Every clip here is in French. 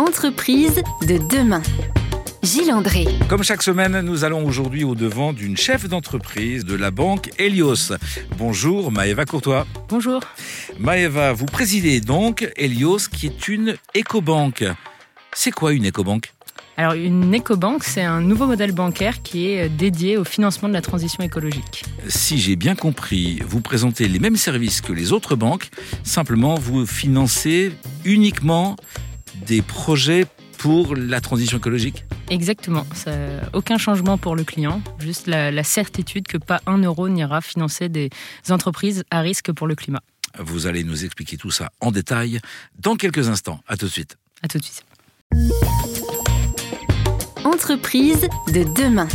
Entreprise de demain. Gilles André. Comme chaque semaine, nous allons aujourd'hui au devant d'une chef d'entreprise de la banque Helios. Bonjour Maëva Courtois. Bonjour. Maëva, vous présidez donc Helios qui est une écobanque. C'est quoi une écobanque? Alors, une écobanque, c'est un nouveau modèle bancaire qui est dédié au financement de la transition écologique. Si j'ai bien compris, vous présentez les mêmes services que les autres banques, simplement vous financez uniquement des projets pour la transition écologique Exactement. Ça, aucun changement pour le client, juste la, la certitude que pas un euro n'ira financer des entreprises à risque pour le climat. Vous allez nous expliquer tout ça en détail dans quelques instants. À tout de suite. À tout de suite. Entreprise de demain.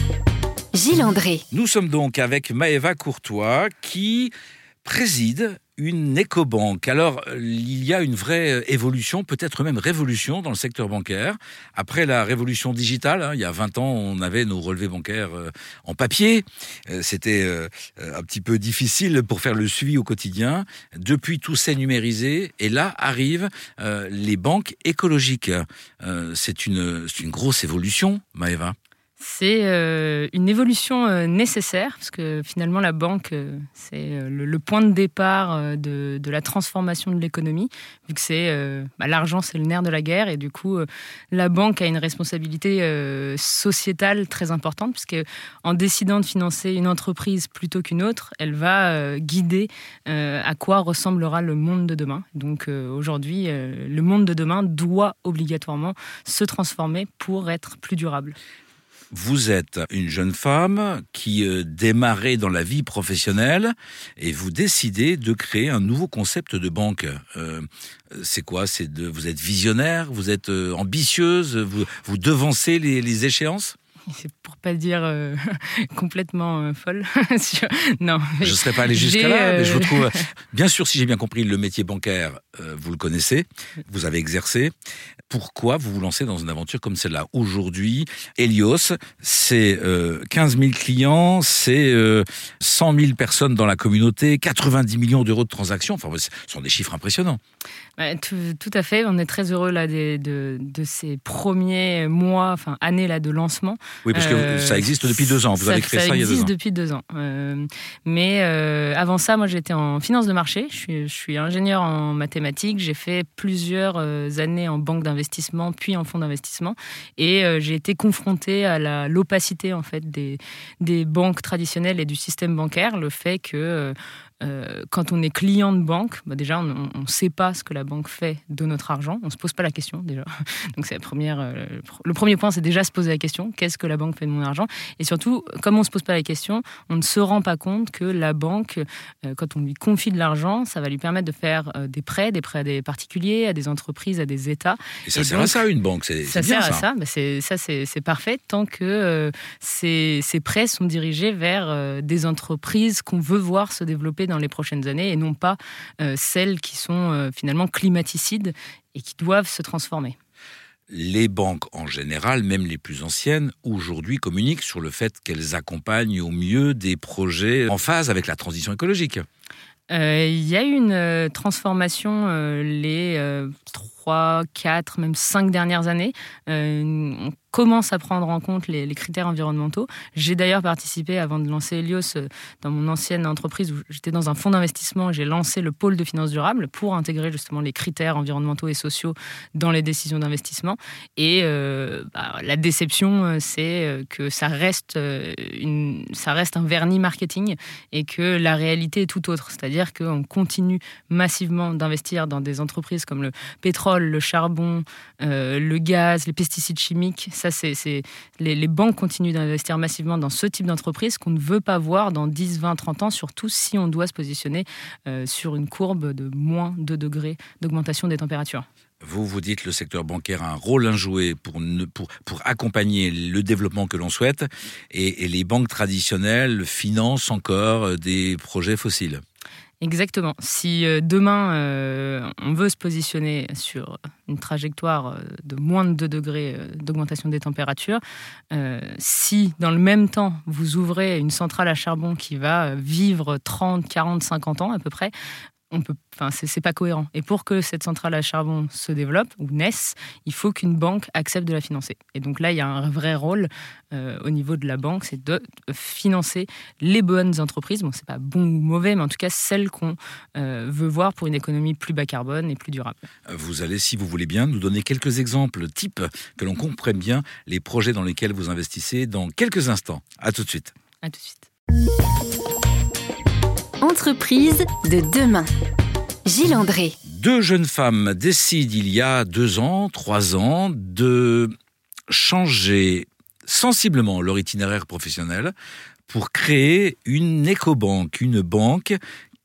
Gilles André. Nous sommes donc avec Maëva Courtois qui préside une écobanque. Alors, il y a une vraie évolution, peut-être même révolution dans le secteur bancaire. Après la révolution digitale, hein, il y a 20 ans, on avait nos relevés bancaires euh, en papier. Euh, C'était euh, un petit peu difficile pour faire le suivi au quotidien. Depuis, tout s'est numérisé. Et là arrivent euh, les banques écologiques. Euh, C'est une, une grosse évolution, Maëva. C'est euh, une évolution euh, nécessaire, parce que finalement la banque, euh, c'est le, point de départ de, la transformation de l'économie, vu que c'est bah, l'argent, c'est le nerf de la guerre, et du coup la banque a une responsabilité sociétale très importante, puisque en décidant de financer une entreprise plutôt qu'une autre, elle va guider à quoi ressemblera le monde de demain. Donc aujourd'hui, le monde de demain doit obligatoirement se transformer pour être plus durable. Vous êtes une jeune femme qui euh, démarrait dans la vie professionnelle et vous décidez de créer un nouveau concept de banque. Euh, c'est quoi? C'est de vous êtes visionnaire, vous êtes euh, ambitieuse, vous, vous devancez les, les échéances? C'est pour pas dire euh, complètement euh, folle. Non, Je ne serais pas allé jusqu'à j'ai, là, mais je vous euh, trouve. Bien sûr, si j'ai bien compris, le métier bancaire, euh, vous le connaissez, vous avez exercé. Pourquoi vous vous lancez dans une aventure comme celle-là? Aujourd'hui, Helios, c'est euh, 15 000 clients, c'est euh, 100 000 personnes dans la communauté, 90 millions d'euros de transactions. Enfin, ce sont des chiffres impressionnants. Tout, tout à fait. On est très heureux là de, de ces premiers mois, enfin années là de lancement. Oui, parce que Euh, ça existe depuis deux ans. Vous ça, avez créé ça, il y a deux existe depuis deux ans. Euh, mais euh, avant ça, moi, j'étais en finance de marché. Je suis, je suis ingénieur en mathématiques. J'ai fait plusieurs années en banque d'investissement, puis en fonds d'investissement, et j'ai été confronté à l'opacité en fait des, des banques traditionnelles et du système bancaire, le fait que euh, quand on est client de banque, bah déjà, on ne sait pas ce que la banque fait de notre argent. On ne se pose pas la question, déjà. Donc, c'est la première, euh, le premier point, c'est déjà se poser la question qu'est-ce que la banque fait de mon argent? Et surtout, comme on ne se pose pas la question, on ne se rend pas compte que la banque, euh, quand on lui confie de l'argent, ça va lui permettre de faire des prêts, des prêts à des particuliers, à des entreprises, à des États. Et ça Et sert donc, à ça, une banque. C'est Ça bien sert ça. à ça, bah, c'est, ça c'est, c'est parfait tant que ces, ces prêts sont dirigés vers des entreprises qu'on veut voir se développer dans les prochaines années et non pas euh, celles qui sont euh, finalement climaticides et qui doivent se transformer. Les banques en général, même les plus anciennes, aujourd'hui communiquent sur le fait qu'elles accompagnent au mieux des projets en phase avec la transition écologique. Euh, Il y a eu une euh, transformation euh, les euh, trois, quatre, même cinq dernières années. On commence à prendre en compte les, critères environnementaux. J'ai d'ailleurs participé, avant de lancer Helios, euh, dans mon ancienne entreprise où j'étais dans un fonds d'investissement, j'ai lancé le pôle de finances durables pour intégrer justement les critères environnementaux et sociaux dans les décisions d'investissement. Et euh, bah, la déception, euh, c'est que ça reste, un vernis marketing et que la réalité est tout autre. C'est-à-dire qu'on continue massivement d'investir dans des entreprises comme le pétrole, le charbon, le gaz, les pesticides chimiques. C'est, c'est- les, banques continuent d'investir massivement dans ce type d'entreprise qu'on ne veut pas voir dans 10, 20, 30 ans, surtout si on doit se positionner euh, sur une courbe de moins 2 degrés d'augmentation des températures. Vous vous dites le secteur bancaire a un rôle à jouer pour, pour, accompagner le développement que l'on souhaite et, et les banques traditionnelles financent encore euh, des projets fossiles. Exactement. Si euh, demain euh, on veut se positionner sur une trajectoire euh, de moins de 2 degrés d'augmentation des températures, si dans le même temps vous ouvrez une centrale à charbon qui va vivre 30, 40, 50 ans à peu près, on peut, enfin, c'est pas cohérent. Et pour que cette centrale à charbon se développe ou naisse, il faut qu'une banque accepte de la financer. Et donc là, il y a un vrai rôle euh, au niveau de la banque, c'est de financer les bonnes entreprises. Bon, c'est pas bon ou mauvais, mais en tout cas celles qu'on euh, veut voir pour une économie plus bas carbone et plus durable. Vous allez, si vous voulez bien, nous donner quelques exemples types que l'on comprenne bien les projets dans lesquels vous investissez dans quelques instants. À tout de suite. À tout de suite. Entreprise de demain. Gilles André. Deux jeunes femmes décident il y a deux ans, trois ans, de changer sensiblement leur itinéraire professionnel pour créer une éco-banque, une banque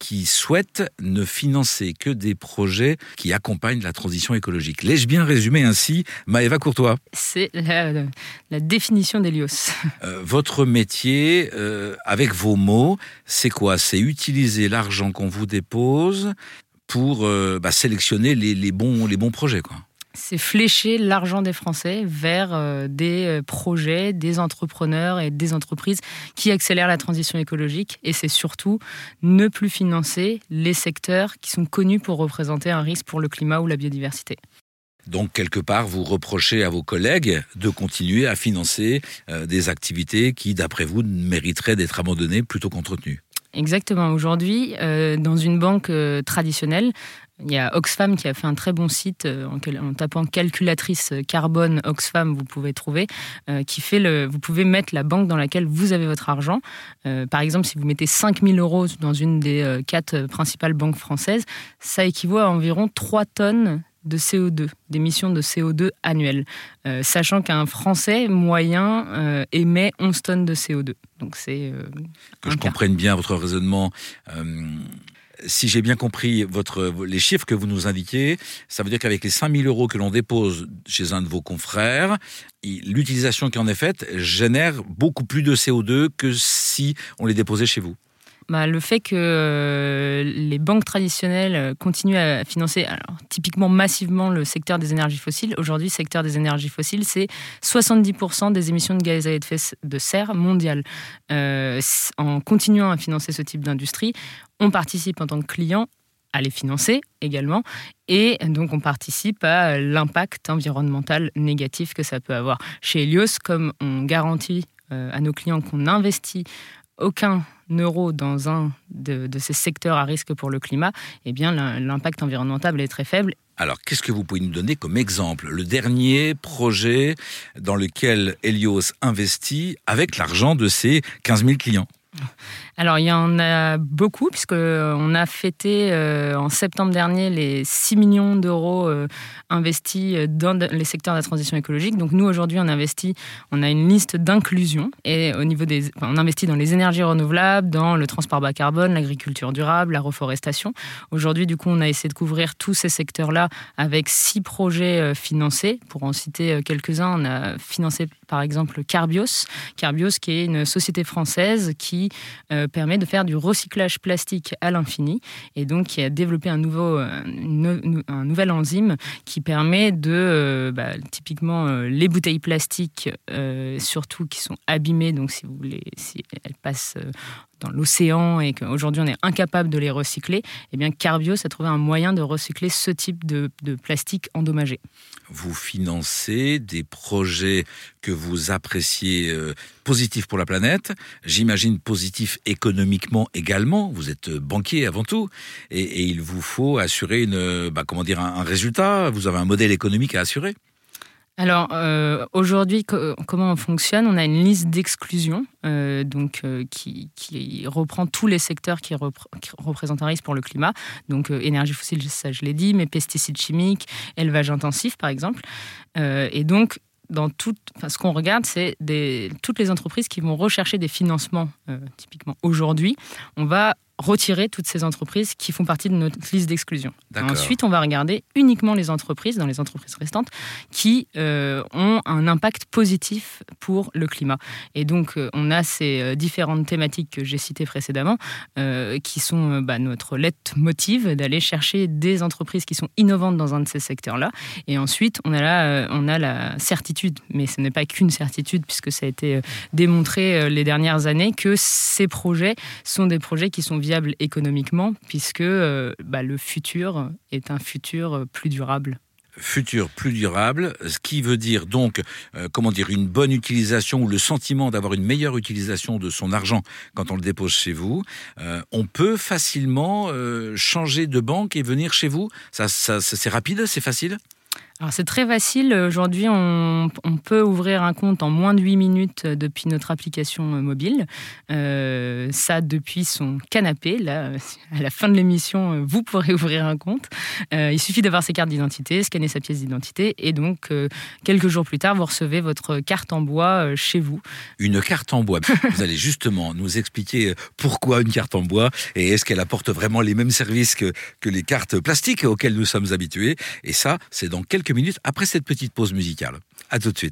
qui souhaite ne financer que des projets qui accompagnent la transition écologique. L'ai-je bien résumé ainsi, Maëva Courtois? C'est la, définition d'Elios. Euh, votre métier, euh, avec vos mots, c'est quoi? C'est utiliser l'argent qu'on vous dépose pour euh, bah, sélectionner les, les, bons, les bons projets. Quoi c'est flécher l'argent des Français vers euh, des euh, projets, des entrepreneurs et des entreprises qui accélèrent la transition écologique. Et c'est surtout ne plus financer les secteurs qui sont connus pour représenter un risque pour le climat ou la biodiversité. Donc, quelque part, vous reprochez à vos collègues de continuer à financer euh, des activités qui, d'après vous, mériteraient d'être abandonnées plutôt qu'entretenues. Exactement. Aujourd'hui, dans une banque traditionnelle, il y a Oxfam qui a fait un très bon site euh, en, tapant calculatrice carbone Oxfam, vous pouvez trouver, euh, qui fait le. Vous pouvez mettre la banque dans laquelle vous avez votre argent. Euh, par exemple, si vous mettez 5000 euros dans une des quatre principales banques françaises, ça équivaut à environ 3 tonnes de CO2, d'émissions de CO2 annuelles, sachant qu'un Français moyen émet 11 tonnes de CO2. Donc c'est que je comprenne bien votre raisonnement si j'ai bien compris les chiffres que vous nous indiquez, ça veut dire qu'avec les 5000 euros que l'on dépose chez un de vos confrères, l'utilisation qui en est faite génère beaucoup plus de CO2 que si on les déposait chez vous. Bah, le fait que euh, les banques traditionnelles euh, continuent à financer alors, typiquement massivement le secteur des énergies fossiles. Aujourd'hui, le secteur des énergies fossiles, c'est 70% des émissions de gaz à effet de serre mondiales. Euh, en continuant à financer ce type d'industrie, on participe en tant que client à les financer également. Et donc, on participe à l'impact environnemental négatif que ça peut avoir. Chez Helios, comme on garantit à nos clients qu'on investit aucun euro dans un de, ces secteurs à risque pour le climat, eh bien l'impact environnemental est très faible. Alors, qu'est-ce que vous pouvez nous donner comme exemple? Le dernier projet dans lequel Helios investit avec l'argent de ses 15 000 clients alors, il y en a beaucoup, puisqu'on euh, a fêté euh, en septembre dernier les 6 millions d'euros euh, investis dans les secteurs de la transition écologique. Donc, nous, aujourd'hui, on investit, on a une liste d'inclusion. Et on investit dans les énergies renouvelables, dans le transport bas carbone, l'agriculture durable, la reforestation. Aujourd'hui, du coup, on a essayé de couvrir tous ces secteurs-là avec six projets financés. Pour en citer quelques-uns, on a financé, par exemple, Carbios. Carbios, qui est une société française qui permet de faire du recyclage plastique à l'infini et donc qui a développé un, nouveau, euh, un nouvel enzyme qui permet de, euh, bah, typiquement, euh, les bouteilles plastiques, surtout qui sont abîmées, donc si vous voulez, si elles passent dans l'océan et qu'aujourd'hui on est incapable de les recycler, eh bien Carbios a trouvé un moyen de recycler ce type de, plastique endommagé. Vous financez des projets que vous appréciez euh, positifs pour la planète, j'imagine positifs économiquement également. Vous êtes banquier avant tout, et, il vous faut assurer une, bah, comment dire, un résultat. Vous avez un modèle économique à assurer alors euh, aujourd'hui, comment on fonctionne? On a une liste d'exclusion, euh, donc euh, qui, reprend tous les secteurs qui, représentent un risque pour le climat. Donc énergie fossile, ça je l'ai dit, mais pesticides chimiques, élevage intensif par exemple. et donc dans tout, ce qu'on regarde, c'est toutes les entreprises qui vont rechercher des financements, typiquement aujourd'hui. On va retirer toutes ces entreprises qui font partie de notre liste d'exclusion. Ensuite, on va regarder uniquement les entreprises, dans les entreprises restantes, qui euh, ont un impact positif pour le climat. Et donc, euh, on a ces euh, différentes thématiques que j'ai citées précédemment, qui sont bah, notre lettre motive d'aller chercher des entreprises qui sont innovantes dans un de ces secteurs-là. Et ensuite, on a, là, on a la certitude, mais ce n'est pas qu'une certitude, puisque ça a été démontré les dernières années, que ces projets sont des projets qui sont économiquement, puisque bah, le futur est un futur plus durable futur plus durable, ce qui veut dire donc, euh, comment dire, une bonne utilisation ou le sentiment d'avoir une meilleure utilisation de son argent quand on le dépose chez vous. Euh, on peut facilement euh, changer de banque et venir chez vous? c'est rapide, c'est facile? Alors c'est très facile. Aujourd'hui, on, peut ouvrir un compte en moins de 8 minutes depuis notre application euh, mobile. Euh, ça depuis son canapé. Là, à la fin de l'émission, euh, vous pourrez ouvrir un compte. il suffit d'avoir ses cartes d'identité, scanner sa pièce d'identité, et donc quelques jours plus tard, vous recevez votre carte en bois chez vous. Une carte en bois. vous allez justement nous expliquer pourquoi une carte en bois et est-ce qu'elle apporte vraiment les mêmes services que, que les cartes plastiques auxquelles nous sommes habitués. Et ça, c'est dans minutes après cette petite pause musicale. À tout de suite.